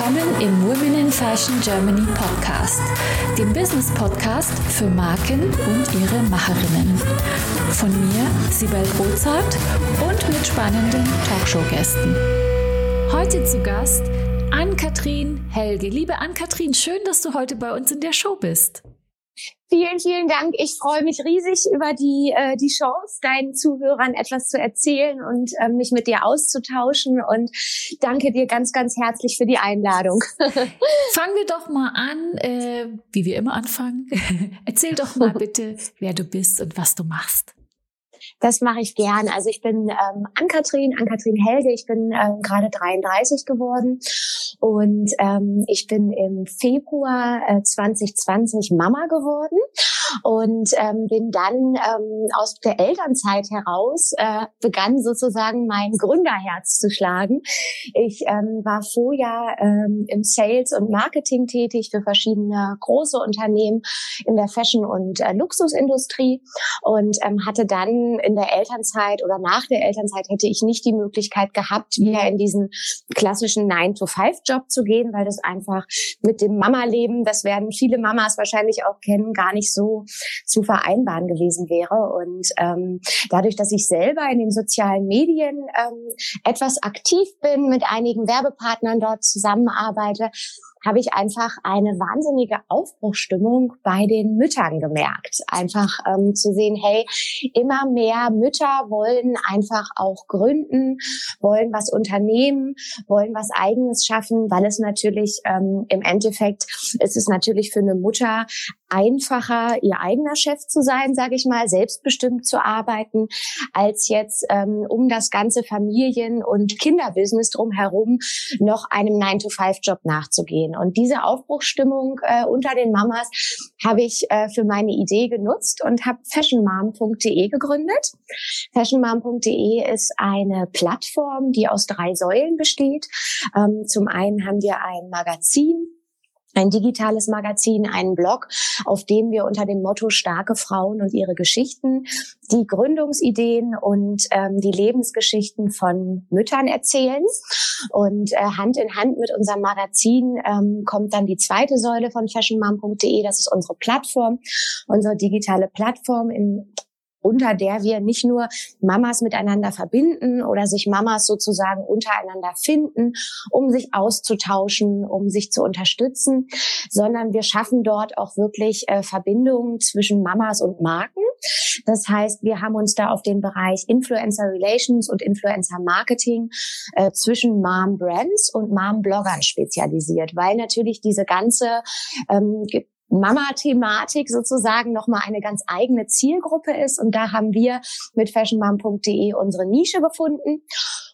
willkommen im Women in Fashion Germany Podcast, dem Business Podcast für Marken und ihre Macherinnen. Von mir, Sibel Rozart und mit spannenden Talkshow-Gästen. Heute zu Gast Ann-Kathrin Helge. Liebe Ann-Kathrin, schön, dass du heute bei uns in der Show bist. Vielen, vielen Dank. Ich freue mich riesig über die, äh, die Chance, deinen Zuhörern etwas zu erzählen und äh, mich mit dir auszutauschen. Und danke dir ganz, ganz herzlich für die Einladung. Fangen wir doch mal an, äh, wie wir immer anfangen. Erzähl doch mal bitte, wer du bist und was du machst. Das mache ich gern. Also ich bin ähm, Ann-Kathrin, Ann-Kathrin Helge. Ich bin ähm, gerade 33 geworden und ähm, ich bin im Februar äh, 2020 Mama geworden und ähm, bin dann ähm, aus der Elternzeit heraus äh, begann sozusagen mein Gründerherz zu schlagen. Ich ähm, war vorher ähm, im Sales und Marketing tätig für verschiedene große Unternehmen in der Fashion- und äh, Luxusindustrie und ähm, hatte dann in der Elternzeit oder nach der Elternzeit hätte ich nicht die Möglichkeit gehabt, wieder in diesen klassischen 9-to-5-Job zu gehen, weil das einfach mit dem Mama-Leben, das werden viele Mamas wahrscheinlich auch kennen, gar nicht so zu vereinbaren gewesen wäre. Und ähm, dadurch, dass ich selber in den sozialen Medien ähm, etwas aktiv bin, mit einigen Werbepartnern dort zusammenarbeite, habe ich einfach eine wahnsinnige Aufbruchstimmung bei den Müttern gemerkt. Einfach ähm, zu sehen, hey, immer mehr Mütter wollen einfach auch gründen, wollen was unternehmen, wollen was eigenes schaffen, weil es natürlich ähm, im Endeffekt ist es natürlich für eine Mutter einfacher, ihr eigener Chef zu sein, sage ich mal, selbstbestimmt zu arbeiten, als jetzt ähm, um das ganze Familien- und Kinderbusiness drumherum noch einem 9-to-5-Job nachzugehen. Und diese Aufbruchsstimmung äh, unter den Mamas habe ich äh, für meine Idee genutzt und habe fashionmom.de gegründet. Fashionmom.de ist eine Plattform, die aus drei Säulen besteht. Ähm, zum einen haben wir ein Magazin, ein digitales Magazin, einen Blog, auf dem wir unter dem Motto starke Frauen und ihre Geschichten die Gründungsideen und ähm, die Lebensgeschichten von Müttern erzählen. Und äh, Hand in Hand mit unserem Magazin ähm, kommt dann die zweite Säule von fashionmom.de. Das ist unsere Plattform, unsere digitale Plattform, in unter der wir nicht nur Mamas miteinander verbinden oder sich Mamas sozusagen untereinander finden, um sich auszutauschen, um sich zu unterstützen, sondern wir schaffen dort auch wirklich äh, Verbindungen zwischen Mamas und Marken. Das heißt, wir haben uns da auf den Bereich Influencer Relations und Influencer Marketing äh, zwischen Mom Brands und Mom Bloggern spezialisiert, weil natürlich diese ganze ähm, Mama-Thematik sozusagen nochmal eine ganz eigene Zielgruppe ist. Und da haben wir mit fashionmom.de unsere Nische gefunden.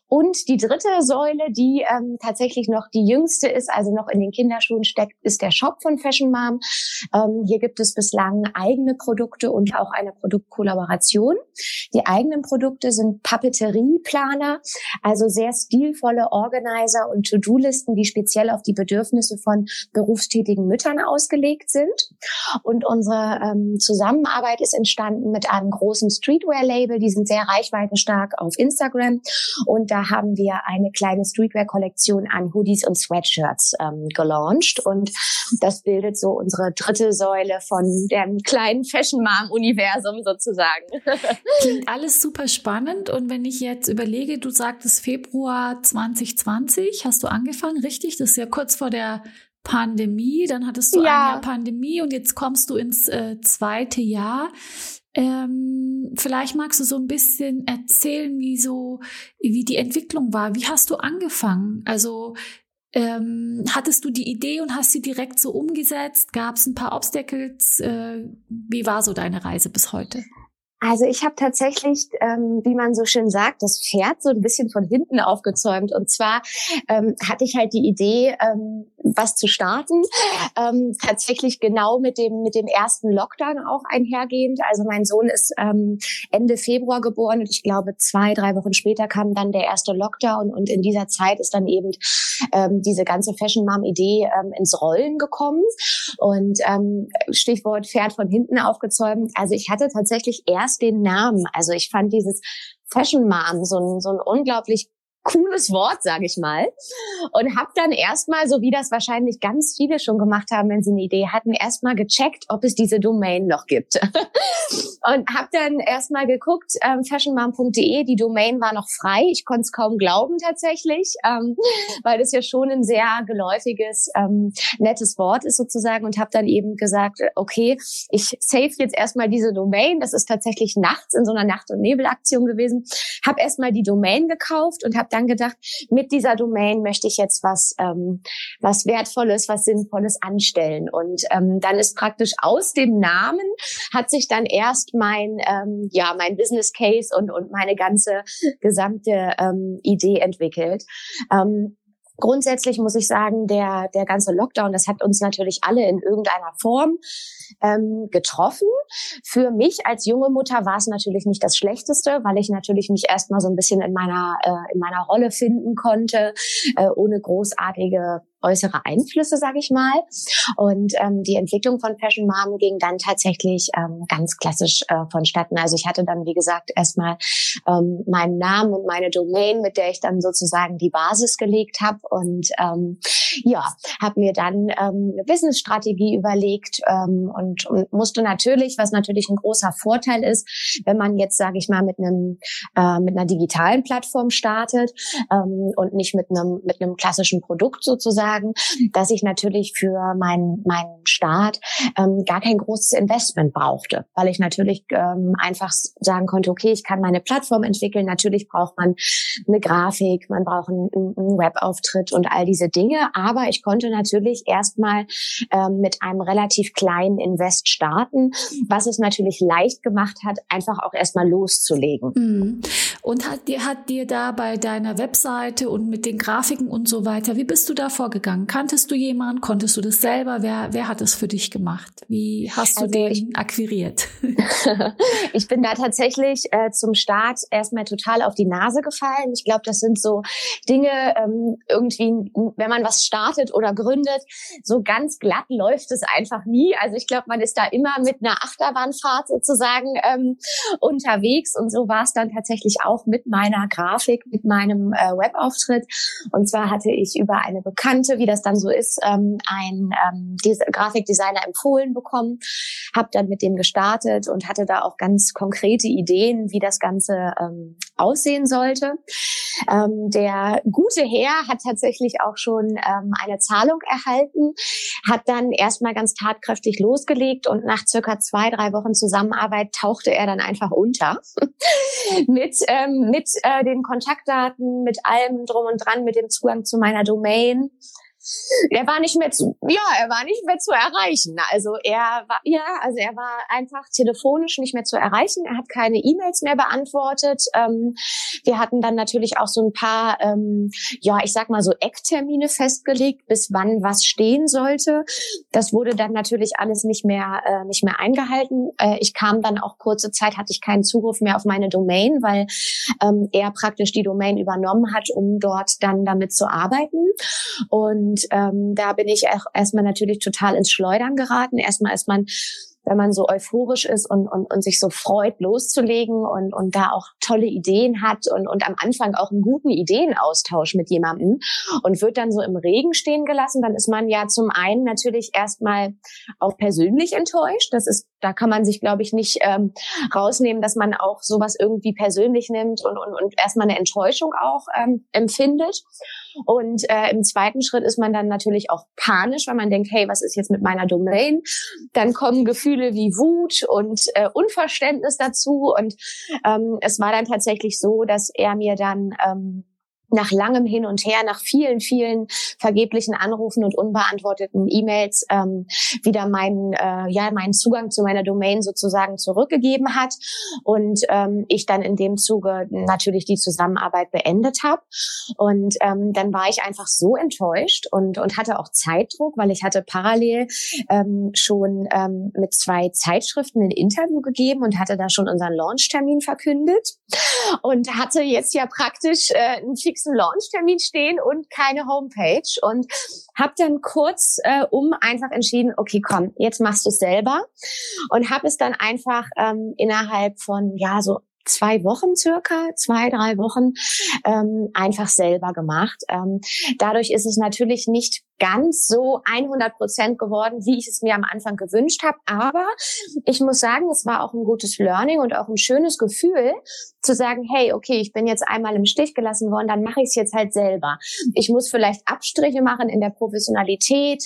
Und die dritte Säule, die ähm, tatsächlich noch die jüngste ist, also noch in den Kinderschuhen steckt, ist der Shop von Fashion Mom. Ähm, hier gibt es bislang eigene Produkte und auch eine Produktkollaboration. Die eigenen Produkte sind Papeterieplaner, also sehr stilvolle Organizer und To-Do-Listen, die speziell auf die Bedürfnisse von berufstätigen Müttern ausgelegt sind. Und unsere ähm, Zusammenarbeit ist entstanden mit einem großen Streetwear-Label. Die sind sehr reichweitenstark auf Instagram und da haben wir eine kleine Streetwear-Kollektion an Hoodies und Sweatshirts ähm, gelauncht. Und das bildet so unsere dritte Säule von dem kleinen Fashion Mom-Universum sozusagen. Klingt alles super spannend. Und wenn ich jetzt überlege, du sagtest Februar 2020, hast du angefangen, richtig? Das ist ja kurz vor der Pandemie, dann hattest du ja. ein Jahr Pandemie und jetzt kommst du ins äh, zweite Jahr. Ähm, vielleicht magst du so ein bisschen erzählen, wie so, wie die Entwicklung war. Wie hast du angefangen? Also ähm, hattest du die Idee und hast sie direkt so umgesetzt? Gab es ein paar Obstacles? Äh, wie war so deine Reise bis heute? Also ich habe tatsächlich, ähm, wie man so schön sagt, das Pferd so ein bisschen von hinten aufgezäumt. Und zwar ähm, hatte ich halt die Idee, ähm, was zu starten, ähm, tatsächlich genau mit dem mit dem ersten Lockdown auch einhergehend. Also mein Sohn ist ähm, Ende Februar geboren und ich glaube zwei drei Wochen später kam dann der erste Lockdown und in dieser Zeit ist dann eben ähm, diese ganze Fashion Mom Idee ähm, ins Rollen gekommen und ähm, Stichwort Pferd von hinten aufgezäumt. Also ich hatte tatsächlich erst den Namen. Also ich fand dieses Fashion Mom so ein, so ein unglaublich cooles Wort, sage ich mal. Und habe dann erstmal, so wie das wahrscheinlich ganz viele schon gemacht haben, wenn sie eine Idee hatten, erstmal gecheckt, ob es diese Domain noch gibt. und habe dann erstmal geguckt, ähm, fashionmom.de, die Domain war noch frei. Ich konnte es kaum glauben tatsächlich, ähm, weil das ja schon ein sehr geläufiges, ähm, nettes Wort ist sozusagen und habe dann eben gesagt, okay, ich save jetzt erstmal diese Domain. Das ist tatsächlich nachts in so einer Nacht- und Nebelaktion gewesen. Habe erstmal die Domain gekauft und habe dann gedacht, mit dieser Domain möchte ich jetzt was, ähm, was Wertvolles, was Sinnvolles anstellen. Und ähm, dann ist praktisch aus dem Namen hat sich dann erst mein, ähm, ja, mein Business Case und, und meine ganze gesamte ähm, Idee entwickelt. Ähm, Grundsätzlich muss ich sagen, der, der ganze Lockdown, das hat uns natürlich alle in irgendeiner Form ähm, getroffen. Für mich als junge Mutter war es natürlich nicht das Schlechteste, weil ich natürlich mich erstmal so ein bisschen in meiner, äh, in meiner Rolle finden konnte, äh, ohne großartige äußere Einflüsse, sage ich mal. Und ähm, die Entwicklung von Fashion Mom ging dann tatsächlich ähm, ganz klassisch äh, vonstatten. Also ich hatte dann, wie gesagt, erstmal ähm, meinen Namen und meine Domain, mit der ich dann sozusagen die Basis gelegt habe. Und ähm, ja, habe mir dann ähm, eine Businessstrategie überlegt ähm, und, und musste natürlich, was natürlich ein großer Vorteil ist, wenn man jetzt, sage ich mal, mit einem äh, mit einer digitalen Plattform startet ähm, und nicht mit einem mit einem klassischen Produkt sozusagen, dass ich natürlich für meinen meinen Start ähm, gar kein großes Investment brauchte, weil ich natürlich ähm, einfach sagen konnte, okay, ich kann meine Plattform entwickeln. Natürlich braucht man eine Grafik, man braucht einen, einen Webauftritt und all diese Dinge, aber ich konnte natürlich erstmal ähm, mit einem relativ kleinen Invest starten, was es natürlich leicht gemacht hat, einfach auch erstmal loszulegen. Mhm. Und hat dir, hat dir da bei deiner Webseite und mit den Grafiken und so weiter, wie bist du da vorgegangen? Kanntest du jemanden? Konntest du das selber? Wer, wer hat es für dich gemacht? Wie hast du also den ich, akquiriert? ich bin da tatsächlich äh, zum Start erstmal total auf die Nase gefallen. Ich glaube, das sind so Dinge, ähm, irgendwie, wenn man was startet oder gründet, so ganz glatt läuft es einfach nie. Also ich glaube, man ist da immer mit einer Achterbahnfahrt sozusagen ähm, unterwegs und so war es dann tatsächlich auch mit meiner Grafik, mit meinem äh, Webauftritt. Und zwar hatte ich über eine Bekannte, wie das dann so ist, ähm, ein ähm, Grafikdesigner empfohlen bekommen, habe dann mit dem gestartet und hatte da auch ganz konkrete Ideen, wie das Ganze ähm, aussehen sollte. Ähm, der gute Herr hat tatsächlich auch schon ähm, eine Zahlung erhalten, hat dann erstmal ganz tatkräftig losgelegt und nach circa zwei, drei Wochen Zusammenarbeit tauchte er dann einfach unter mit, ähm, mit äh, den Kontaktdaten, mit allem drum und dran, mit dem Zugang zu meiner Domain er war nicht mehr zu, ja, er war nicht mehr zu erreichen. Also er war, ja, also er war einfach telefonisch nicht mehr zu erreichen. Er hat keine E-Mails mehr beantwortet. Ähm, wir hatten dann natürlich auch so ein paar, ähm, ja, ich sag mal so Ecktermine festgelegt, bis wann was stehen sollte. Das wurde dann natürlich alles nicht mehr, äh, nicht mehr eingehalten. Äh, ich kam dann auch kurze Zeit, hatte ich keinen Zugriff mehr auf meine Domain, weil ähm, er praktisch die Domain übernommen hat, um dort dann damit zu arbeiten. Und und ähm, da bin ich auch erstmal natürlich total ins Schleudern geraten. Erstmal ist man wenn man so euphorisch ist und, und, und sich so freut, loszulegen und, und da auch tolle Ideen hat und, und am Anfang auch einen guten Ideenaustausch mit jemandem und wird dann so im Regen stehen gelassen, dann ist man ja zum einen natürlich erstmal auch persönlich enttäuscht. Das ist, da kann man sich, glaube ich, nicht ähm, rausnehmen, dass man auch sowas irgendwie persönlich nimmt und, und, und erstmal eine Enttäuschung auch ähm, empfindet. Und äh, im zweiten Schritt ist man dann natürlich auch panisch, weil man denkt, hey, was ist jetzt mit meiner Domain? Dann kommen Gefühle wie Wut und äh, Unverständnis dazu. Und ähm, es war dann tatsächlich so, dass er mir dann ähm, nach langem Hin und Her, nach vielen, vielen vergeblichen Anrufen und unbeantworteten E-Mails ähm, wieder meinen, äh, ja, meinen Zugang zu meiner Domain sozusagen zurückgegeben hat und ähm, ich dann in dem Zuge natürlich die Zusammenarbeit beendet habe. Und ähm, dann war ich einfach so enttäuscht und, und hatte auch Zeitdruck, weil ich hatte parallel ähm, schon ähm, mit zwei Zeitschriften ein Interview gegeben und hatte da schon unseren Launchtermin verkündet und hatte jetzt ja praktisch äh, einen fixen Launchtermin stehen und keine Homepage und habe dann kurz äh, um einfach entschieden, okay, komm, jetzt machst du es selber und habe es dann einfach ähm, innerhalb von ja so zwei Wochen circa, zwei, drei Wochen, ähm, einfach selber gemacht. Ähm, dadurch ist es natürlich nicht ganz so 100 Prozent geworden, wie ich es mir am Anfang gewünscht habe. Aber ich muss sagen, es war auch ein gutes Learning und auch ein schönes Gefühl, zu sagen, hey, okay, ich bin jetzt einmal im Stich gelassen worden, dann mache ich es jetzt halt selber. Ich muss vielleicht Abstriche machen in der Professionalität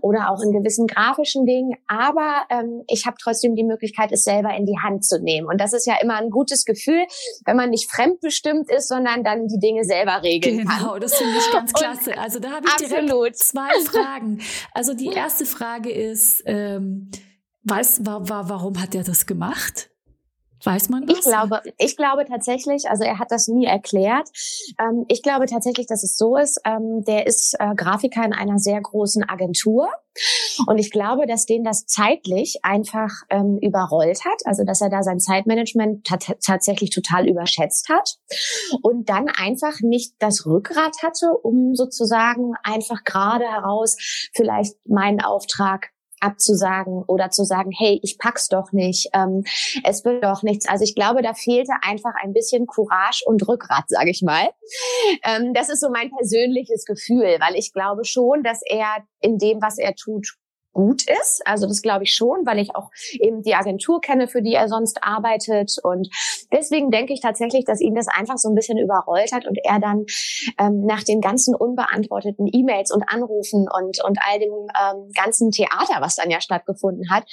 oder auch in gewissen grafischen Dingen, aber ähm, ich habe trotzdem die Möglichkeit, es selber in die Hand zu nehmen. Und das ist ja immer ein gutes Gefühl, wenn man nicht fremdbestimmt ist, sondern dann die Dinge selber regeln genau, kann. Genau, das finde ich ganz klasse. Also da habe ich absolut. direkt zwei Fragen. Also die erste Frage ist, ähm, weiß, war, war, warum hat er das gemacht? Weiß man das? Ich glaube, ich glaube tatsächlich, also er hat das nie erklärt. Ähm, ich glaube tatsächlich, dass es so ist. Ähm, der ist äh, Grafiker in einer sehr großen Agentur. Und ich glaube, dass den das zeitlich einfach ähm, überrollt hat, also dass er da sein Zeitmanagement tatsächlich total überschätzt hat und dann einfach nicht das Rückgrat hatte, um sozusagen einfach gerade heraus vielleicht meinen Auftrag abzusagen oder zu sagen, hey, ich pack's doch nicht, ähm, es wird doch nichts. Also ich glaube, da fehlte einfach ein bisschen Courage und Rückgrat, sage ich mal. Ähm, das ist so mein persönliches Gefühl, weil ich glaube schon, dass er in dem, was er tut, gut ist. Also das glaube ich schon, weil ich auch eben die Agentur kenne, für die er sonst arbeitet. Und deswegen denke ich tatsächlich, dass ihn das einfach so ein bisschen überrollt hat und er dann ähm, nach den ganzen unbeantworteten E-Mails und Anrufen und, und all dem ähm, ganzen Theater, was dann ja stattgefunden hat,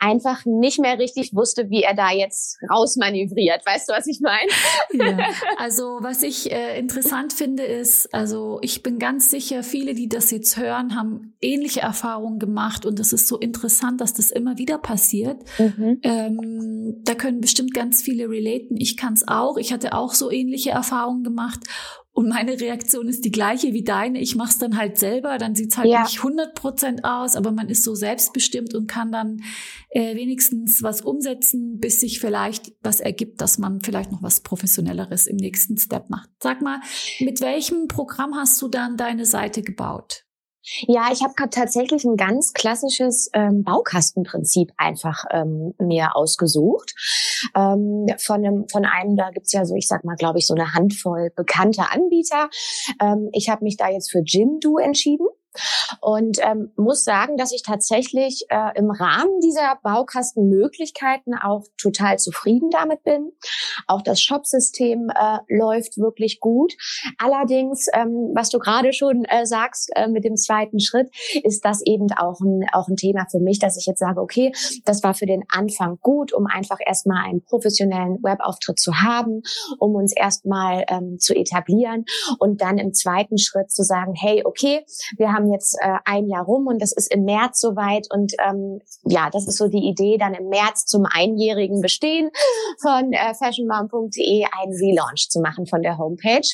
einfach nicht mehr richtig wusste, wie er da jetzt rausmanövriert. Weißt du, was ich meine? Ja. Also was ich äh, interessant finde, ist, also ich bin ganz sicher, viele, die das jetzt hören, haben ähnliche Erfahrungen gemacht und es ist so interessant, dass das immer wieder passiert. Mhm. Ähm, da können bestimmt ganz viele relaten. Ich kann es auch. Ich hatte auch so ähnliche Erfahrungen gemacht und meine Reaktion ist die gleiche wie deine. Ich mache es dann halt selber, dann sieht's halt ja. nicht 100 Prozent aus, aber man ist so selbstbestimmt und kann dann äh, wenigstens was umsetzen, bis sich vielleicht was ergibt, dass man vielleicht noch was Professionelleres im nächsten Step macht. Sag mal, mit welchem Programm hast du dann deine Seite gebaut? Ja, ich habe tatsächlich ein ganz klassisches ähm, Baukastenprinzip einfach ähm, mir ausgesucht. Ähm, von, einem, von einem, da gibt's ja so, ich sag mal, glaube ich, so eine Handvoll bekannter Anbieter. Ähm, ich habe mich da jetzt für Jimdo entschieden. Und ähm, muss sagen, dass ich tatsächlich äh, im Rahmen dieser Baukastenmöglichkeiten auch total zufrieden damit bin. Auch das Shopsystem äh, läuft wirklich gut. Allerdings, ähm, was du gerade schon äh, sagst äh, mit dem zweiten Schritt, ist das eben auch ein, auch ein Thema für mich, dass ich jetzt sage, okay, das war für den Anfang gut, um einfach erstmal einen professionellen Webauftritt zu haben, um uns erstmal ähm, zu etablieren und dann im zweiten Schritt zu sagen, hey, okay, wir haben haben jetzt äh, ein Jahr rum und das ist im März soweit. Und ähm, ja, das ist so die Idee, dann im März zum einjährigen Bestehen von äh, fashionmom.de einen Relaunch zu machen von der Homepage.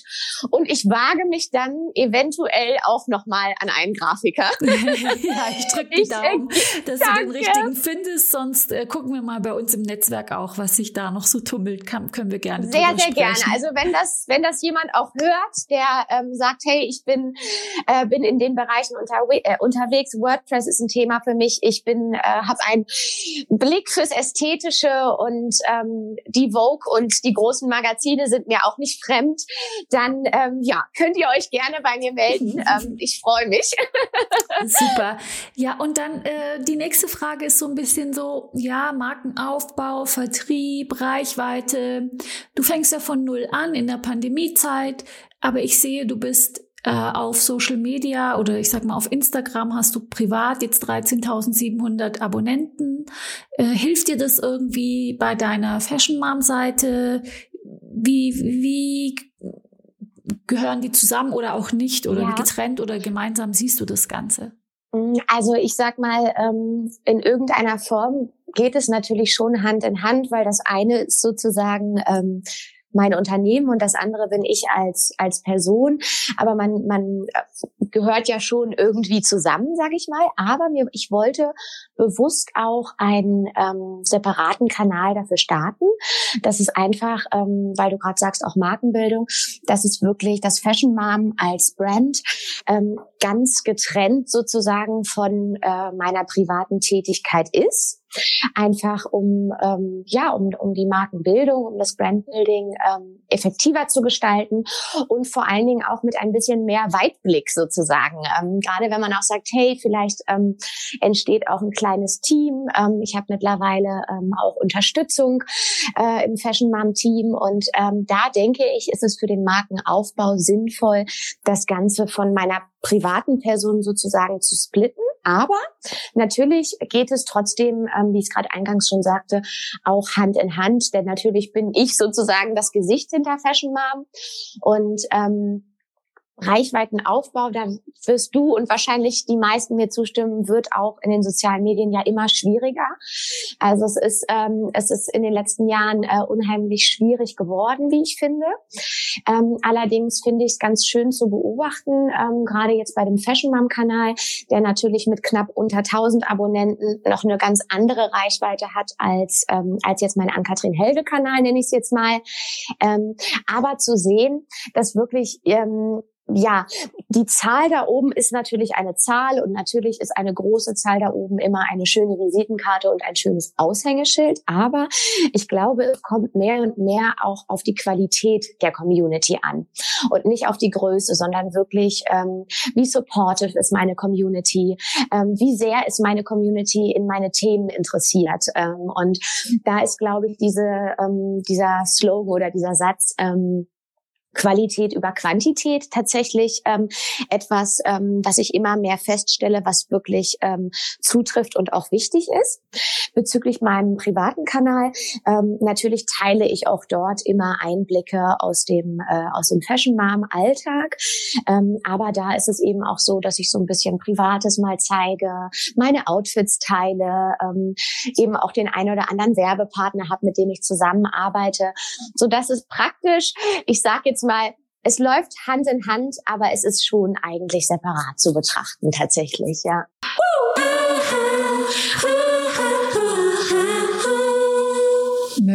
Und ich wage mich dann eventuell auch nochmal an einen Grafiker. ja, ich drücke die Daumen, dass danke. du den richtigen findest. Sonst äh, gucken wir mal bei uns im Netzwerk auch, was sich da noch so tummelt. Kann, können wir gerne Sehr, sehr sprechen. gerne. Also wenn das, wenn das jemand auch hört, der ähm, sagt, hey, ich bin, äh, bin in den Bereich Bereichen unter, äh, unterwegs. WordPress ist ein Thema für mich. Ich bin, äh, habe einen Blick fürs Ästhetische und ähm, die Vogue und die großen Magazine sind mir auch nicht fremd. Dann ähm, ja, könnt ihr euch gerne bei mir melden. ähm, ich freue mich. Super. Ja, und dann äh, die nächste Frage ist so ein bisschen so, ja, Markenaufbau, Vertrieb, Reichweite. Du fängst ja von null an in der Pandemiezeit, aber ich sehe, du bist auf Social Media oder ich sag mal auf Instagram hast du privat jetzt 13.700 Abonnenten. Äh, hilft dir das irgendwie bei deiner Fashion Mom Seite? Wie, wie gehören die zusammen oder auch nicht oder ja. getrennt oder gemeinsam siehst du das Ganze? Also ich sag mal, ähm, in irgendeiner Form geht es natürlich schon Hand in Hand, weil das eine ist sozusagen ähm, mein Unternehmen und das andere bin ich als als Person. Aber man man äh, gehört ja schon irgendwie zusammen, sage ich mal. Aber mir ich wollte bewusst auch einen ähm, separaten Kanal dafür starten. Das ist einfach, ähm, weil du gerade sagst, auch Markenbildung. Das ist wirklich das Fashion Mom als Brand ähm, ganz getrennt sozusagen von äh, meiner privaten Tätigkeit ist. Einfach um ähm, ja um, um die Markenbildung, um das Brandbuilding ähm, effektiver zu gestalten und vor allen Dingen auch mit ein bisschen mehr Weitblick sozusagen. Ähm, gerade wenn man auch sagt, hey, vielleicht ähm, entsteht auch ein kleines Team. Ähm, ich habe mittlerweile ähm, auch Unterstützung äh, im Fashion Mom Team und ähm, da denke ich, ist es für den Markenaufbau sinnvoll, das Ganze von meiner privaten Person sozusagen zu splitten. Aber natürlich geht es trotzdem, ähm, wie ich es gerade eingangs schon sagte, auch Hand in Hand. Denn natürlich bin ich sozusagen das Gesicht hinter Fashion Mom. Und ähm, Reichweitenaufbau, da wirst du und wahrscheinlich die meisten mir zustimmen, wird auch in den sozialen Medien ja immer schwieriger. Also es ist, ähm, es ist in den letzten Jahren äh, unheimlich schwierig geworden, wie ich finde. Ähm, allerdings finde ich es ganz schön zu beobachten, ähm, gerade jetzt bei dem Fashion Mom Kanal, der natürlich mit knapp unter 1000 Abonnenten noch eine ganz andere Reichweite hat als, ähm, als jetzt mein Ann-Kathrin Helge Kanal, nenne ich es jetzt mal. Ähm, aber zu sehen, dass wirklich ähm, ja, die Zahl da oben ist natürlich eine Zahl und natürlich ist eine große Zahl da oben immer eine schöne Visitenkarte und ein schönes Aushängeschild. Aber ich glaube, es kommt mehr und mehr auch auf die Qualität der Community an und nicht auf die Größe, sondern wirklich, ähm, wie supportive ist meine Community, ähm, wie sehr ist meine Community in meine Themen interessiert. Ähm, und da ist, glaube ich, diese, ähm, dieser Slogan oder dieser Satz, ähm, Qualität über Quantität tatsächlich ähm, etwas, ähm, was ich immer mehr feststelle, was wirklich ähm, zutrifft und auch wichtig ist. Bezüglich meinem privaten Kanal, ähm, natürlich teile ich auch dort immer Einblicke aus dem, äh, aus dem Fashion Mom Alltag. Ähm, aber da ist es eben auch so, dass ich so ein bisschen Privates mal zeige, meine Outfits teile, ähm, eben auch den einen oder anderen Werbepartner habe, mit dem ich zusammenarbeite. So dass es praktisch, ich sage jetzt mal, es läuft Hand in Hand, aber es ist schon eigentlich separat zu betrachten tatsächlich, ja.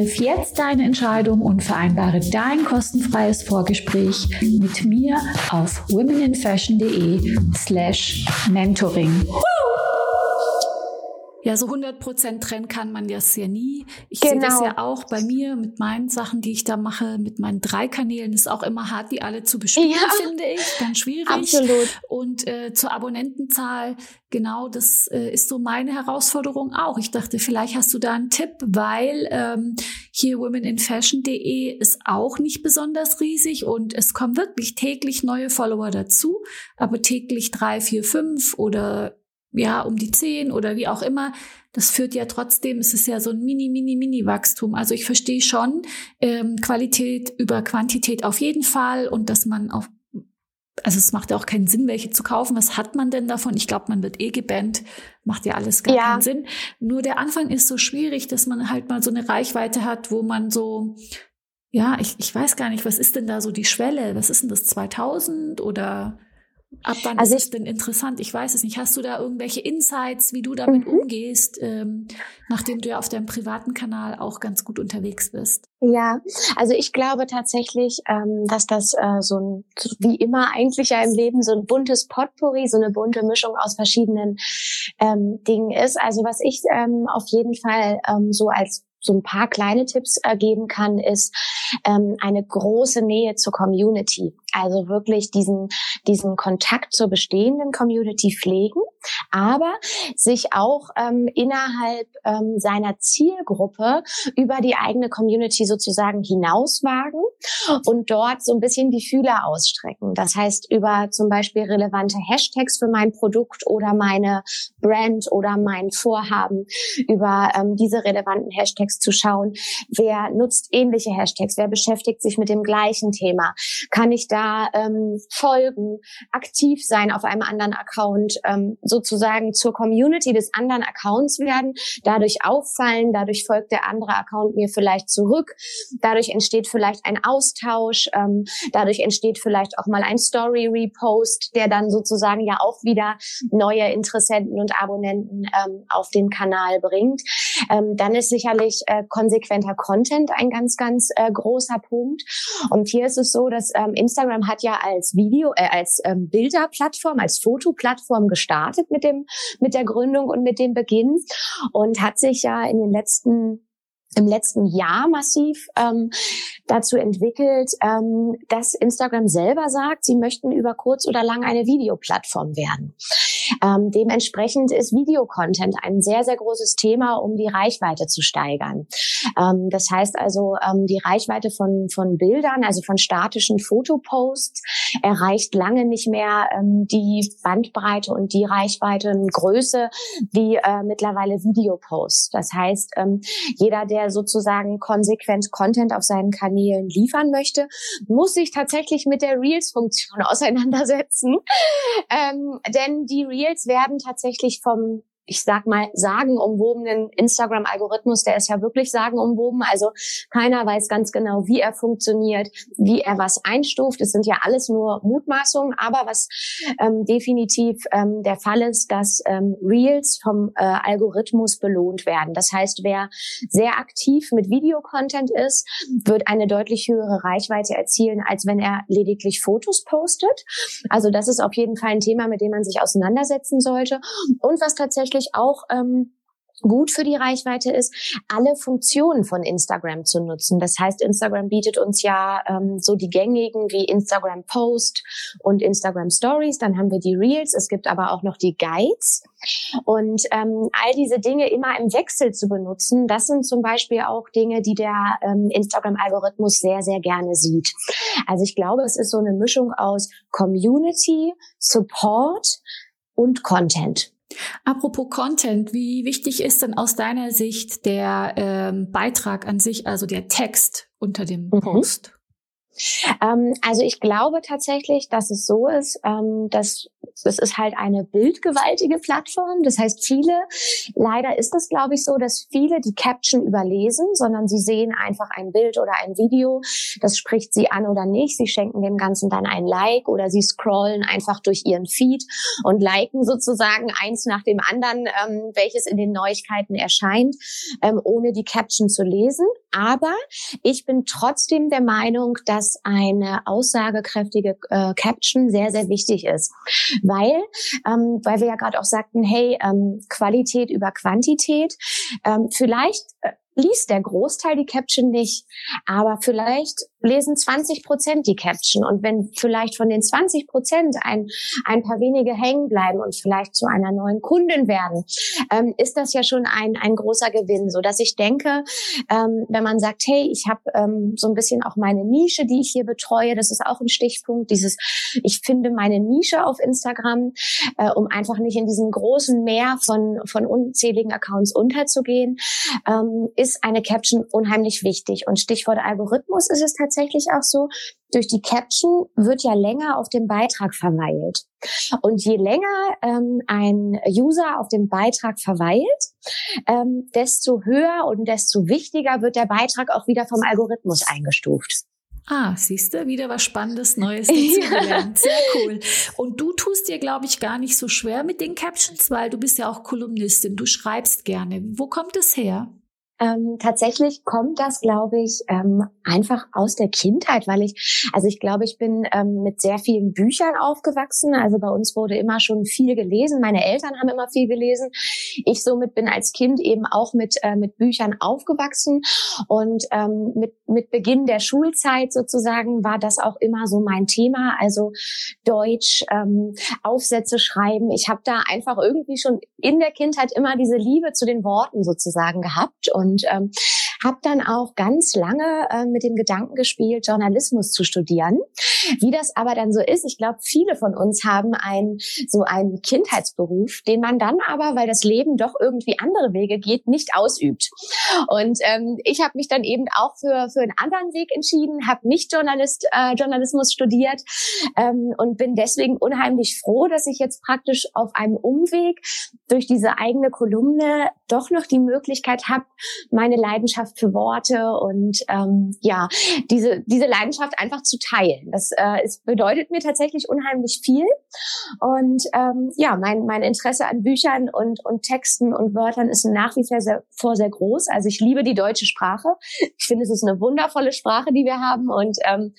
Triff jetzt deine Entscheidung und vereinbare dein kostenfreies Vorgespräch mit mir auf womeninfashion.de slash mentoring. Ja, so 100% trennen kann man das ja nie. Ich genau. sehe das ja auch bei mir mit meinen Sachen, die ich da mache, mit meinen drei Kanälen. Ist auch immer hart, die alle zu bespielen, ja. finde ich. Ganz schwierig. Absolut. Und äh, zur Abonnentenzahl, genau, das äh, ist so meine Herausforderung auch. Ich dachte, vielleicht hast du da einen Tipp, weil ähm, hier womeninfashion.de ist auch nicht besonders riesig und es kommen wirklich täglich neue Follower dazu, aber täglich drei, vier, fünf oder ja, um die zehn oder wie auch immer, das führt ja trotzdem, es ist ja so ein mini, mini, mini Wachstum. Also ich verstehe schon ähm, Qualität über Quantität auf jeden Fall und dass man auf, also es macht ja auch keinen Sinn, welche zu kaufen. Was hat man denn davon? Ich glaube, man wird eh gebannt, macht ja alles gar ja. keinen Sinn. Nur der Anfang ist so schwierig, dass man halt mal so eine Reichweite hat, wo man so ja, ich, ich weiß gar nicht, was ist denn da so die Schwelle? Was ist denn das 2000 oder Ab wann also ist es denn interessant? Ich weiß es nicht. Hast du da irgendwelche Insights, wie du damit mhm. umgehst, ähm, nachdem du ja auf deinem privaten Kanal auch ganz gut unterwegs bist? Ja, also ich glaube tatsächlich, ähm, dass das äh, so ein, wie immer eigentlich ja im Leben, so ein buntes Potpourri, so eine bunte Mischung aus verschiedenen ähm, Dingen ist. Also was ich ähm, auf jeden Fall ähm, so als so ein paar kleine Tipps äh, geben kann, ist ähm, eine große Nähe zur Community. Also wirklich diesen, diesen Kontakt zur bestehenden Community pflegen, aber sich auch ähm, innerhalb ähm, seiner Zielgruppe über die eigene Community sozusagen hinauswagen und dort so ein bisschen die Fühler ausstrecken. Das heißt, über zum Beispiel relevante Hashtags für mein Produkt oder meine Brand oder mein Vorhaben, über ähm, diese relevanten Hashtags zu schauen, wer nutzt ähnliche Hashtags, wer beschäftigt sich mit dem gleichen Thema, kann ich da da ähm, folgen, aktiv sein auf einem anderen Account, ähm, sozusagen zur Community des anderen Accounts werden, dadurch auffallen, dadurch folgt der andere Account mir vielleicht zurück, dadurch entsteht vielleicht ein Austausch. Ähm, dadurch entsteht vielleicht auch mal ein Story-Repost, der dann sozusagen ja auch wieder neue Interessenten und Abonnenten ähm, auf den Kanal bringt. Ähm, dann ist sicherlich äh, konsequenter Content ein ganz, ganz äh, großer Punkt. Und hier ist es so, dass ähm, Instagram hat ja als Video, äh, als ähm, Bilderplattform, als Fotoplattform gestartet mit dem, mit der Gründung und mit dem Beginn und hat sich ja in den letzten im letzten Jahr massiv ähm, dazu entwickelt, ähm, dass Instagram selber sagt, sie möchten über kurz oder lang eine Videoplattform werden. Ähm, dementsprechend ist Videocontent ein sehr, sehr großes Thema, um die Reichweite zu steigern. Ähm, das heißt also, ähm, die Reichweite von, von Bildern, also von statischen Fotoposts, erreicht lange nicht mehr ähm, die Bandbreite und die Reichweite und Größe wie äh, mittlerweile Videoposts. Das heißt, ähm, jeder, der sozusagen konsequent Content auf seinen Kanälen liefern möchte, muss sich tatsächlich mit der Reels-Funktion auseinandersetzen. Ähm, denn die Reels werden tatsächlich vom ich sag mal, sagenumwobenen Instagram-Algorithmus, der ist ja wirklich sagenumwoben. Also keiner weiß ganz genau, wie er funktioniert, wie er was einstuft. Es sind ja alles nur Mutmaßungen, aber was ähm, definitiv ähm, der Fall ist, dass ähm, Reels vom äh, Algorithmus belohnt werden. Das heißt, wer sehr aktiv mit Videocontent ist, wird eine deutlich höhere Reichweite erzielen, als wenn er lediglich Fotos postet. Also das ist auf jeden Fall ein Thema, mit dem man sich auseinandersetzen sollte. Und was tatsächlich wirklich auch ähm, gut für die Reichweite ist, alle Funktionen von Instagram zu nutzen. Das heißt, Instagram bietet uns ja ähm, so die gängigen wie Instagram Post und Instagram Stories. Dann haben wir die Reels. Es gibt aber auch noch die Guides. Und ähm, all diese Dinge immer im Wechsel zu benutzen, das sind zum Beispiel auch Dinge, die der ähm, Instagram-Algorithmus sehr, sehr gerne sieht. Also ich glaube, es ist so eine Mischung aus Community, Support und Content. Apropos Content, wie wichtig ist denn aus deiner Sicht der ähm, Beitrag an sich, also der Text unter dem mhm. Post? Ähm, also ich glaube tatsächlich, dass es so ist, ähm, dass es ist halt eine bildgewaltige Plattform. Das heißt, viele, leider ist es, glaube ich, so, dass viele die Caption überlesen, sondern sie sehen einfach ein Bild oder ein Video. Das spricht sie an oder nicht. Sie schenken dem Ganzen dann ein Like oder sie scrollen einfach durch ihren Feed und liken sozusagen eins nach dem anderen, ähm, welches in den Neuigkeiten erscheint, ähm, ohne die Caption zu lesen. Aber ich bin trotzdem der Meinung, dass eine aussagekräftige äh, Caption sehr, sehr wichtig ist. Weil, ähm, weil wir ja gerade auch sagten, hey, ähm, Qualität über Quantität. Ähm, vielleicht äh, liest der Großteil die Caption nicht, aber vielleicht lesen 20 Prozent die Caption. Und wenn vielleicht von den 20 Prozent ein, ein paar wenige hängen bleiben und vielleicht zu einer neuen Kundin werden, ähm, ist das ja schon ein, ein großer Gewinn. So dass ich denke, ähm, wenn man sagt, hey, ich habe ähm, so ein bisschen auch meine Nische, die ich hier betreue, das ist auch ein Stichpunkt, dieses, ich finde meine Nische auf Instagram, äh, um einfach nicht in diesem großen Meer von, von unzähligen Accounts unterzugehen, ähm, ist eine Caption unheimlich wichtig. Und Stichwort Algorithmus ist es tatsächlich tatsächlich auch so, durch die Caption wird ja länger auf dem Beitrag verweilt. Und je länger ähm, ein User auf dem Beitrag verweilt, ähm, desto höher und desto wichtiger wird der Beitrag auch wieder vom Algorithmus eingestuft. Ah, siehst du, wieder was Spannendes, Neues dazugelernt. Sehr cool. Und du tust dir, glaube ich, gar nicht so schwer mit den Captions, weil du bist ja auch Kolumnistin, du schreibst gerne. Wo kommt es her? Ähm, tatsächlich kommt das, glaube ich, ähm, einfach aus der Kindheit, weil ich, also ich glaube, ich bin ähm, mit sehr vielen Büchern aufgewachsen. Also bei uns wurde immer schon viel gelesen. Meine Eltern haben immer viel gelesen. Ich somit bin als Kind eben auch mit äh, mit Büchern aufgewachsen und ähm, mit mit Beginn der Schulzeit sozusagen war das auch immer so mein Thema. Also Deutsch, ähm, Aufsätze schreiben. Ich habe da einfach irgendwie schon in der Kindheit immer diese Liebe zu den Worten sozusagen gehabt und und ähm, um, habe dann auch ganz lange äh, mit dem Gedanken gespielt, Journalismus zu studieren. Wie das aber dann so ist, ich glaube, viele von uns haben einen so einen Kindheitsberuf, den man dann aber, weil das Leben doch irgendwie andere Wege geht, nicht ausübt. Und ähm, ich habe mich dann eben auch für für einen anderen Weg entschieden, habe nicht Journalist äh, Journalismus studiert ähm, und bin deswegen unheimlich froh, dass ich jetzt praktisch auf einem Umweg durch diese eigene Kolumne doch noch die Möglichkeit habe, meine Leidenschaft Leidenschaft für Worte und ähm, ja, diese, diese Leidenschaft einfach zu teilen. Das äh, es bedeutet mir tatsächlich unheimlich viel. Und ähm, ja, mein, mein Interesse an Büchern und, und Texten und Wörtern ist nach wie vor sehr, vor sehr groß. Also ich liebe die deutsche Sprache. Ich finde, es ist eine wundervolle Sprache, die wir haben. Und ähm,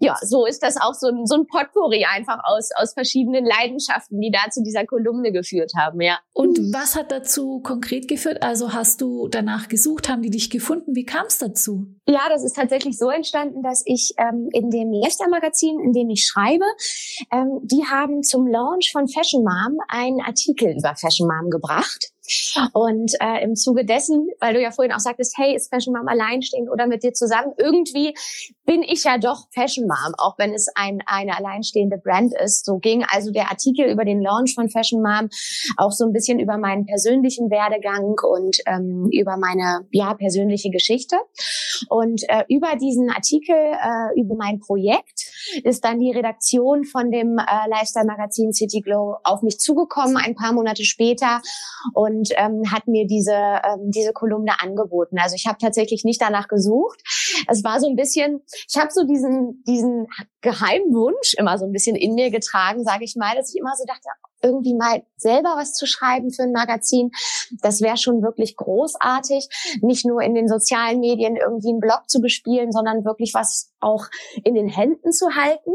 ja, so ist das auch so ein, so ein Potpourri einfach aus, aus verschiedenen Leidenschaften, die da zu dieser Kolumne geführt haben, ja. Und was hat dazu konkret geführt? Also hast du danach gesucht, haben die dich gefunden? Wie kam es dazu? Ja, das ist tatsächlich so entstanden, dass ich ähm, in dem Lester-Magazin, in dem ich schreibe, ähm, die haben zum Launch von Fashion Mom einen Artikel über Fashion Mom gebracht. Und äh, im Zuge dessen, weil du ja vorhin auch sagtest, hey, ist Fashion Mom alleinstehend oder mit dir zusammen? Irgendwie bin ich ja doch Fashion Mom, auch wenn es ein, eine alleinstehende Brand ist. So ging also der Artikel über den Launch von Fashion Mom auch so ein bisschen über meinen persönlichen Werdegang und ähm, über meine ja persönliche Geschichte. Und äh, über diesen Artikel, äh, über mein Projekt, ist dann die Redaktion von dem äh, Lifestyle-Magazin City Glow auf mich zugekommen, ein paar Monate später. Und und ähm, hat mir diese, ähm, diese Kolumne angeboten. Also ich habe tatsächlich nicht danach gesucht. Es war so ein bisschen, ich habe so diesen, diesen geheimen Wunsch immer so ein bisschen in mir getragen, sage ich mal, dass ich immer so dachte, irgendwie mal selber was zu schreiben für ein Magazin, das wäre schon wirklich großartig. Nicht nur in den sozialen Medien irgendwie einen Blog zu bespielen, sondern wirklich was auch in den Händen zu halten.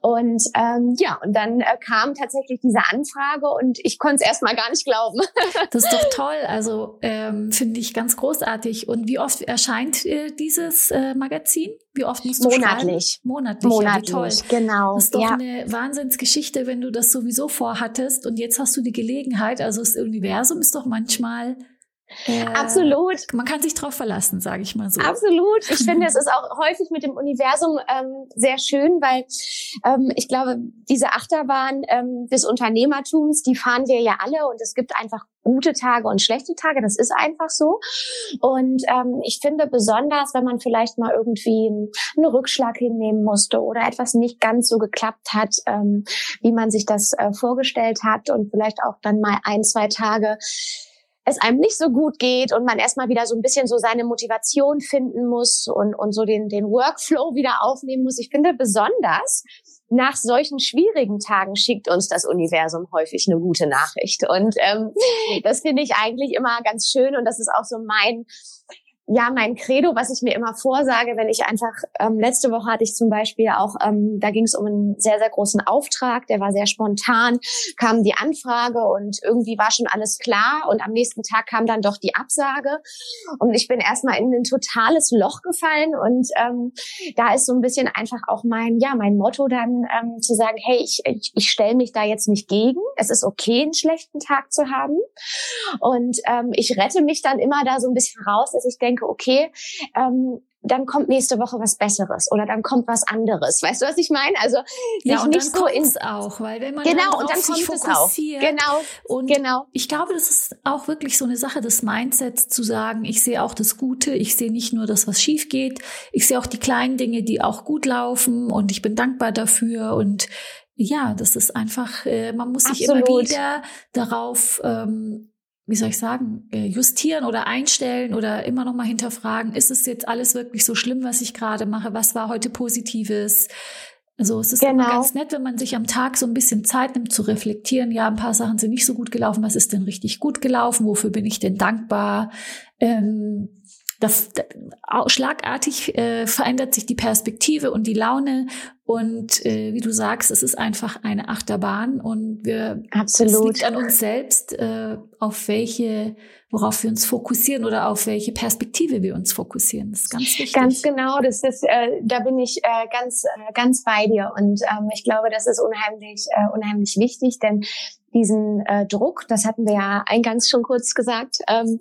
Und ähm, ja, und dann äh, kam tatsächlich diese Anfrage und ich konnte es erstmal gar nicht glauben. das ist doch toll. Also ähm, finde ich ganz großartig. Und wie oft erscheint äh, dieses äh, Magazin? Wie oft musst du Monatlich. Schreiben? Monatlich. Monatlich, ja, toll. genau. Das ist doch ja. eine Wahnsinnsgeschichte, wenn du das sowieso vorhattest und jetzt hast du die Gelegenheit. Also das Universum ist doch manchmal äh, Absolut. Man kann sich drauf verlassen, sage ich mal so. Absolut. Ich finde, es ist auch häufig mit dem Universum ähm, sehr schön, weil ähm, ich glaube, diese Achterbahn ähm, des Unternehmertums, die fahren wir ja alle und es gibt einfach gute Tage und schlechte Tage. Das ist einfach so. Und ähm, ich finde besonders, wenn man vielleicht mal irgendwie einen Rückschlag hinnehmen musste oder etwas nicht ganz so geklappt hat, ähm, wie man sich das äh, vorgestellt hat und vielleicht auch dann mal ein, zwei Tage es einem nicht so gut geht und man erstmal wieder so ein bisschen so seine Motivation finden muss und, und so den, den Workflow wieder aufnehmen muss. Ich finde besonders nach solchen schwierigen Tagen schickt uns das Universum häufig eine gute Nachricht. Und ähm, das finde ich eigentlich immer ganz schön und das ist auch so mein ja, mein Credo, was ich mir immer vorsage, wenn ich einfach, ähm, letzte Woche hatte ich zum Beispiel auch, ähm, da ging es um einen sehr, sehr großen Auftrag, der war sehr spontan, kam die Anfrage und irgendwie war schon alles klar und am nächsten Tag kam dann doch die Absage und ich bin erstmal in ein totales Loch gefallen und ähm, da ist so ein bisschen einfach auch mein, ja, mein Motto dann ähm, zu sagen, hey, ich, ich, ich stelle mich da jetzt nicht gegen, es ist okay, einen schlechten Tag zu haben. Und ähm, ich rette mich dann immer da so ein bisschen raus, dass ich denke, denke, okay, ähm, dann kommt nächste Woche was Besseres oder dann kommt was anderes. Weißt du, was ich meine? Also ja, und nicht dann so ins auch, weil wenn man genau dann und dann sich kommt fokussiert, genau und genau. Ich glaube, das ist auch wirklich so eine Sache des Mindsets zu sagen, ich sehe auch das Gute, ich sehe nicht nur das, was schief geht, ich sehe auch die kleinen Dinge, die auch gut laufen und ich bin dankbar dafür und ja, das ist einfach, äh, man muss sich Absolut. immer wieder darauf ähm, wie soll ich sagen, äh, justieren oder einstellen oder immer noch mal hinterfragen, ist es jetzt alles wirklich so schlimm, was ich gerade mache? Was war heute Positives? Also es ist genau. immer ganz nett, wenn man sich am Tag so ein bisschen Zeit nimmt zu reflektieren. Ja, ein paar Sachen sind nicht so gut gelaufen. Was ist denn richtig gut gelaufen? Wofür bin ich denn dankbar? Ähm, das, das, schlagartig äh, verändert sich die Perspektive und die Laune und äh, wie du sagst, es ist einfach eine Achterbahn und wir Absolut. es liegt an uns selbst, äh, auf welche, worauf wir uns fokussieren oder auf welche Perspektive wir uns fokussieren. Das ist ganz wichtig. Ganz genau, das ist, äh, da bin ich äh, ganz, äh, ganz bei dir und ähm, ich glaube, das ist unheimlich, äh, unheimlich wichtig, denn diesen äh, Druck, das hatten wir ja eingangs schon kurz gesagt, ähm,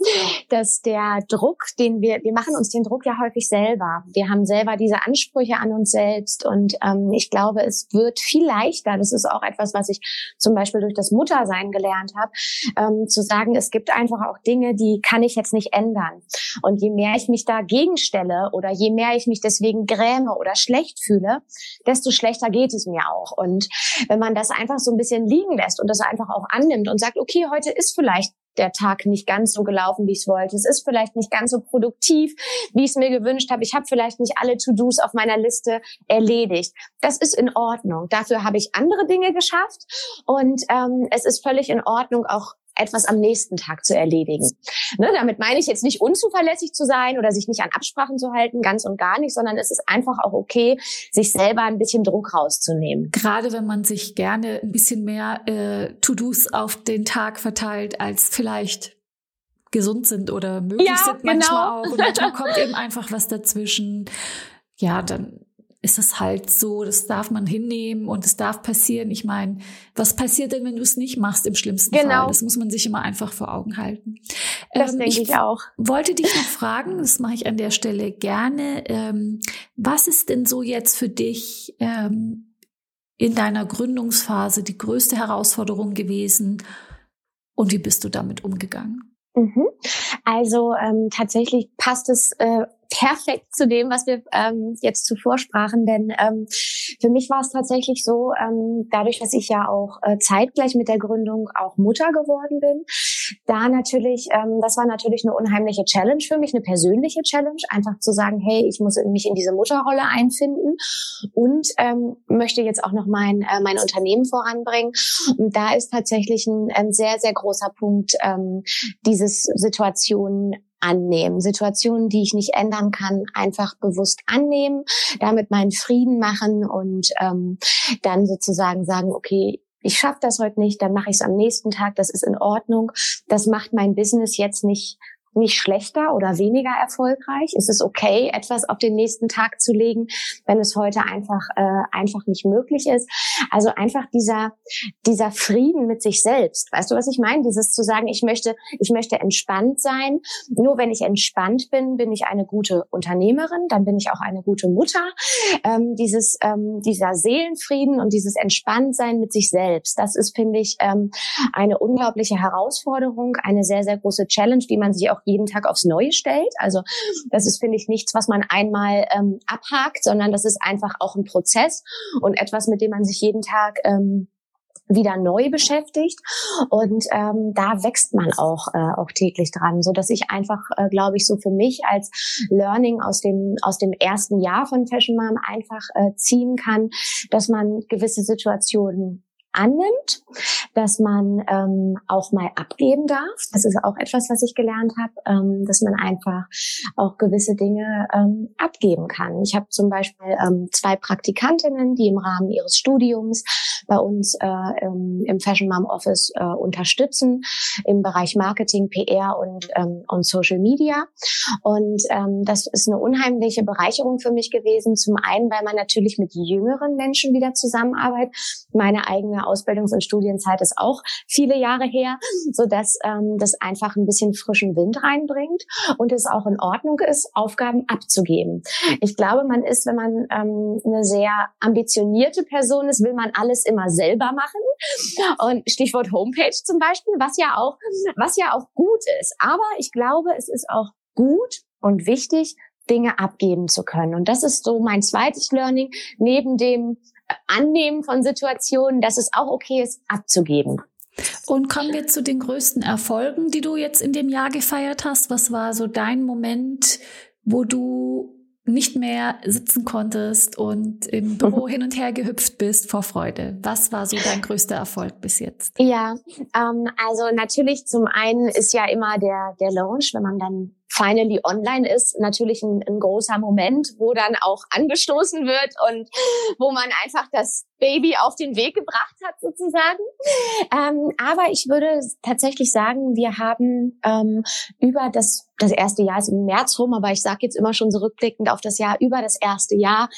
dass der Druck, den wir, wir machen uns den Druck ja häufig selber. Wir haben selber diese Ansprüche an uns selbst und ähm, ich glaube, es wird viel leichter. Das ist auch etwas, was ich zum Beispiel durch das Muttersein gelernt habe, ähm, zu sagen, es gibt einfach auch Dinge, die kann ich jetzt nicht ändern. Und je mehr ich mich dagegen stelle oder je mehr ich mich deswegen gräme oder schlecht fühle, desto schlechter geht es mir auch. Und wenn man das einfach so ein bisschen liegen lässt und das einfach einfach auch annimmt und sagt, okay, heute ist vielleicht der Tag nicht ganz so gelaufen, wie ich es wollte. Es ist vielleicht nicht ganz so produktiv, wie ich es mir gewünscht habe. Ich habe vielleicht nicht alle To-Dos auf meiner Liste erledigt. Das ist in Ordnung. Dafür habe ich andere Dinge geschafft und ähm, es ist völlig in Ordnung, auch etwas am nächsten Tag zu erledigen. Ne, damit meine ich jetzt nicht unzuverlässig zu sein oder sich nicht an Absprachen zu halten, ganz und gar nicht, sondern es ist einfach auch okay, sich selber ein bisschen Druck rauszunehmen. Gerade wenn man sich gerne ein bisschen mehr äh, To-Dos auf den Tag verteilt, als vielleicht gesund sind oder möglich ja, sind manchmal genau. auch. Und manchmal kommt eben einfach was dazwischen. Ja, dann ist es halt so, das darf man hinnehmen und es darf passieren. Ich meine, was passiert denn, wenn du es nicht machst im schlimmsten genau. Fall? Das muss man sich immer einfach vor Augen halten. Das ähm, denke ich, ich auch. Wollte dich noch fragen, das mache ich an der Stelle gerne. Ähm, was ist denn so jetzt für dich ähm, in deiner Gründungsphase die größte Herausforderung gewesen und wie bist du damit umgegangen? Mhm. Also ähm, tatsächlich passt es äh, perfekt zu dem, was wir ähm, jetzt zuvor sprachen, denn ähm, für mich war es tatsächlich so, ähm, dadurch, dass ich ja auch äh, zeitgleich mit der Gründung auch Mutter geworden bin, da natürlich, ähm, das war natürlich eine unheimliche Challenge für mich, eine persönliche Challenge, einfach zu sagen, hey, ich muss mich in diese Mutterrolle einfinden und ähm, möchte jetzt auch noch mein äh, mein Unternehmen voranbringen. Und da ist tatsächlich ein, ein sehr sehr großer Punkt ähm, dieses Situation annehmen. Situationen, die ich nicht ändern kann, einfach bewusst annehmen, damit meinen Frieden machen und ähm, dann sozusagen sagen, okay, ich schaffe das heute nicht, dann mache ich es am nächsten Tag, das ist in Ordnung. Das macht mein Business jetzt nicht nicht schlechter oder weniger erfolgreich? Ist es okay, etwas auf den nächsten Tag zu legen, wenn es heute einfach äh, einfach nicht möglich ist? Also einfach dieser dieser Frieden mit sich selbst. Weißt du, was ich meine? Dieses zu sagen, ich möchte ich möchte entspannt sein. Nur wenn ich entspannt bin, bin ich eine gute Unternehmerin, dann bin ich auch eine gute Mutter. Ähm, dieses ähm, dieser Seelenfrieden und dieses Entspanntsein mit sich selbst, das ist finde ich ähm, eine unglaubliche Herausforderung, eine sehr sehr große Challenge, die man sich auch jeden Tag aufs Neue stellt. Also das ist, finde ich, nichts, was man einmal ähm, abhakt, sondern das ist einfach auch ein Prozess und etwas, mit dem man sich jeden Tag ähm, wieder neu beschäftigt und ähm, da wächst man auch äh, auch täglich dran, so dass ich einfach, äh, glaube ich, so für mich als Learning aus dem aus dem ersten Jahr von Fashion Mom einfach äh, ziehen kann, dass man gewisse Situationen annimmt, dass man ähm, auch mal abgeben darf. Das ist auch etwas, was ich gelernt habe, ähm, dass man einfach auch gewisse Dinge ähm, abgeben kann. Ich habe zum Beispiel ähm, zwei Praktikantinnen, die im Rahmen ihres Studiums bei uns äh, im, im Fashion Mom Office äh, unterstützen im Bereich Marketing, PR und, ähm, und Social Media. Und ähm, das ist eine unheimliche Bereicherung für mich gewesen. Zum einen, weil man natürlich mit jüngeren Menschen wieder zusammenarbeitet. Meine eigene Ausbildungs- und Studienzeit ist auch viele Jahre her, so dass ähm, das einfach ein bisschen frischen Wind reinbringt und es auch in Ordnung ist, Aufgaben abzugeben. Ich glaube, man ist, wenn man ähm, eine sehr ambitionierte Person ist, will man alles immer selber machen. Und Stichwort Homepage zum Beispiel, was ja auch, was ja auch gut ist. Aber ich glaube, es ist auch gut und wichtig, Dinge abgeben zu können. Und das ist so mein zweites Learning, neben dem Annehmen von Situationen, dass es auch okay ist, abzugeben. Und kommen wir zu den größten Erfolgen, die du jetzt in dem Jahr gefeiert hast. Was war so dein Moment, wo du nicht mehr sitzen konntest und im Büro hin und her gehüpft bist vor Freude. Was war so dein größter Erfolg bis jetzt? Ja, ähm, also natürlich zum einen ist ja immer der, der Launch, wenn man dann finally online ist, natürlich ein, ein großer Moment, wo dann auch angestoßen wird und wo man einfach das Baby auf den Weg gebracht hat sozusagen. Ähm, aber ich würde tatsächlich sagen, wir haben ähm, über das das erste Jahr ist im März rum, aber ich sage jetzt immer schon zurückblickend auf das Jahr über das erste Jahr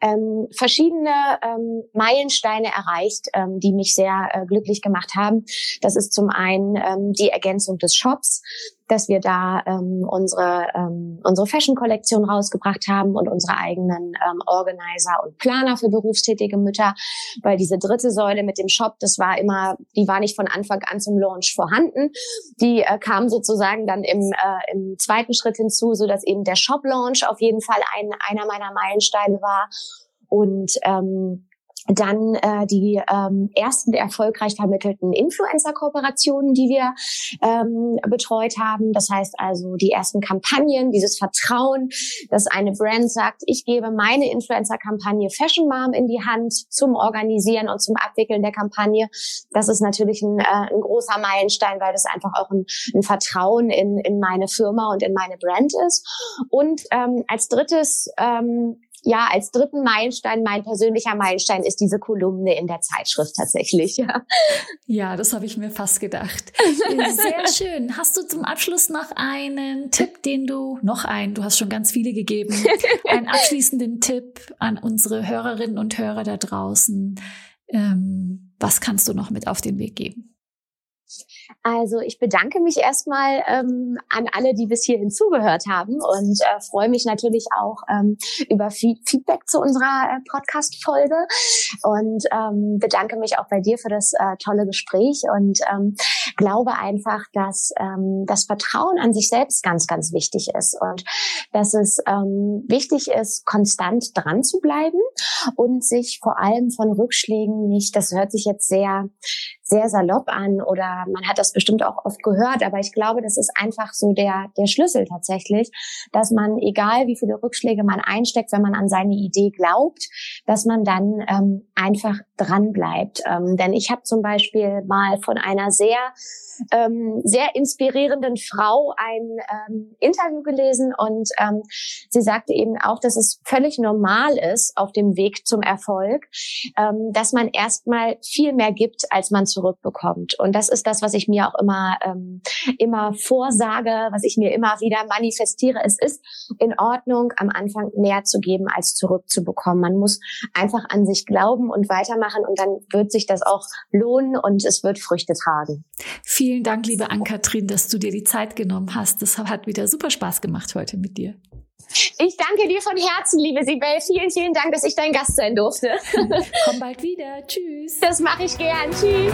ähm, verschiedene ähm, Meilensteine erreicht, ähm, die mich sehr äh, glücklich gemacht haben. Das ist zum einen ähm, die Ergänzung des Shops dass wir da ähm, unsere, ähm, unsere Fashion-Kollektion rausgebracht haben und unsere eigenen ähm, Organizer und Planer für berufstätige Mütter, weil diese dritte Säule mit dem Shop, das war immer, die war nicht von Anfang an zum Launch vorhanden. Die äh, kam sozusagen dann im, äh, im zweiten Schritt hinzu, so dass eben der Shop-Launch auf jeden Fall ein, einer meiner Meilensteine war. Und ähm, dann äh, die ähm, ersten erfolgreich vermittelten Influencer-Kooperationen, die wir ähm, betreut haben. Das heißt also die ersten Kampagnen, dieses Vertrauen, dass eine Brand sagt, ich gebe meine Influencer-Kampagne Fashion Mom in die Hand zum Organisieren und zum Abwickeln der Kampagne. Das ist natürlich ein, äh, ein großer Meilenstein, weil das einfach auch ein, ein Vertrauen in, in meine Firma und in meine Brand ist. Und ähm, als drittes ähm, ja, als dritten Meilenstein, mein persönlicher Meilenstein ist diese Kolumne in der Zeitschrift tatsächlich. Ja, ja das habe ich mir fast gedacht. Sehr schön. Hast du zum Abschluss noch einen Tipp, den du, noch einen, du hast schon ganz viele gegeben, einen abschließenden Tipp an unsere Hörerinnen und Hörer da draußen? Ähm, was kannst du noch mit auf den Weg geben? Also ich bedanke mich erstmal ähm, an alle, die bis hierhin zugehört haben und äh, freue mich natürlich auch ähm, über Feedback zu unserer äh, Podcast-Folge und ähm, bedanke mich auch bei dir für das äh, tolle Gespräch und ähm, glaube einfach, dass ähm, das Vertrauen an sich selbst ganz, ganz wichtig ist und dass es ähm, wichtig ist, konstant dran zu bleiben und sich vor allem von Rückschlägen nicht, das hört sich jetzt sehr sehr salopp an oder man hat das bestimmt auch oft gehört, aber ich glaube, das ist einfach so der, der Schlüssel tatsächlich, dass man, egal wie viele Rückschläge man einsteckt, wenn man an seine Idee glaubt, dass man dann ähm, einfach dran bleibt. Ähm, denn ich habe zum Beispiel mal von einer sehr ähm, sehr inspirierenden Frau ein ähm, Interview gelesen und ähm, sie sagte eben auch, dass es völlig normal ist auf dem Weg zum Erfolg, ähm, dass man erstmal viel mehr gibt, als man zurückbekommt. Und das ist das, was ich mir auch immer ähm, immer vorsage, was ich mir immer wieder manifestiere. Es ist in Ordnung, am Anfang mehr zu geben, als zurückzubekommen. Man muss einfach an sich glauben und weitermachen und dann wird sich das auch lohnen und es wird Früchte tragen. Vielen Dank, liebe Ann-Kathrin, dass du dir die Zeit genommen hast. Das hat wieder super Spaß gemacht heute mit dir. Ich danke dir von Herzen, liebe Sibel. Vielen, vielen Dank, dass ich dein Gast sein durfte. Komm bald wieder. Tschüss. Das mache ich gern. Tschüss.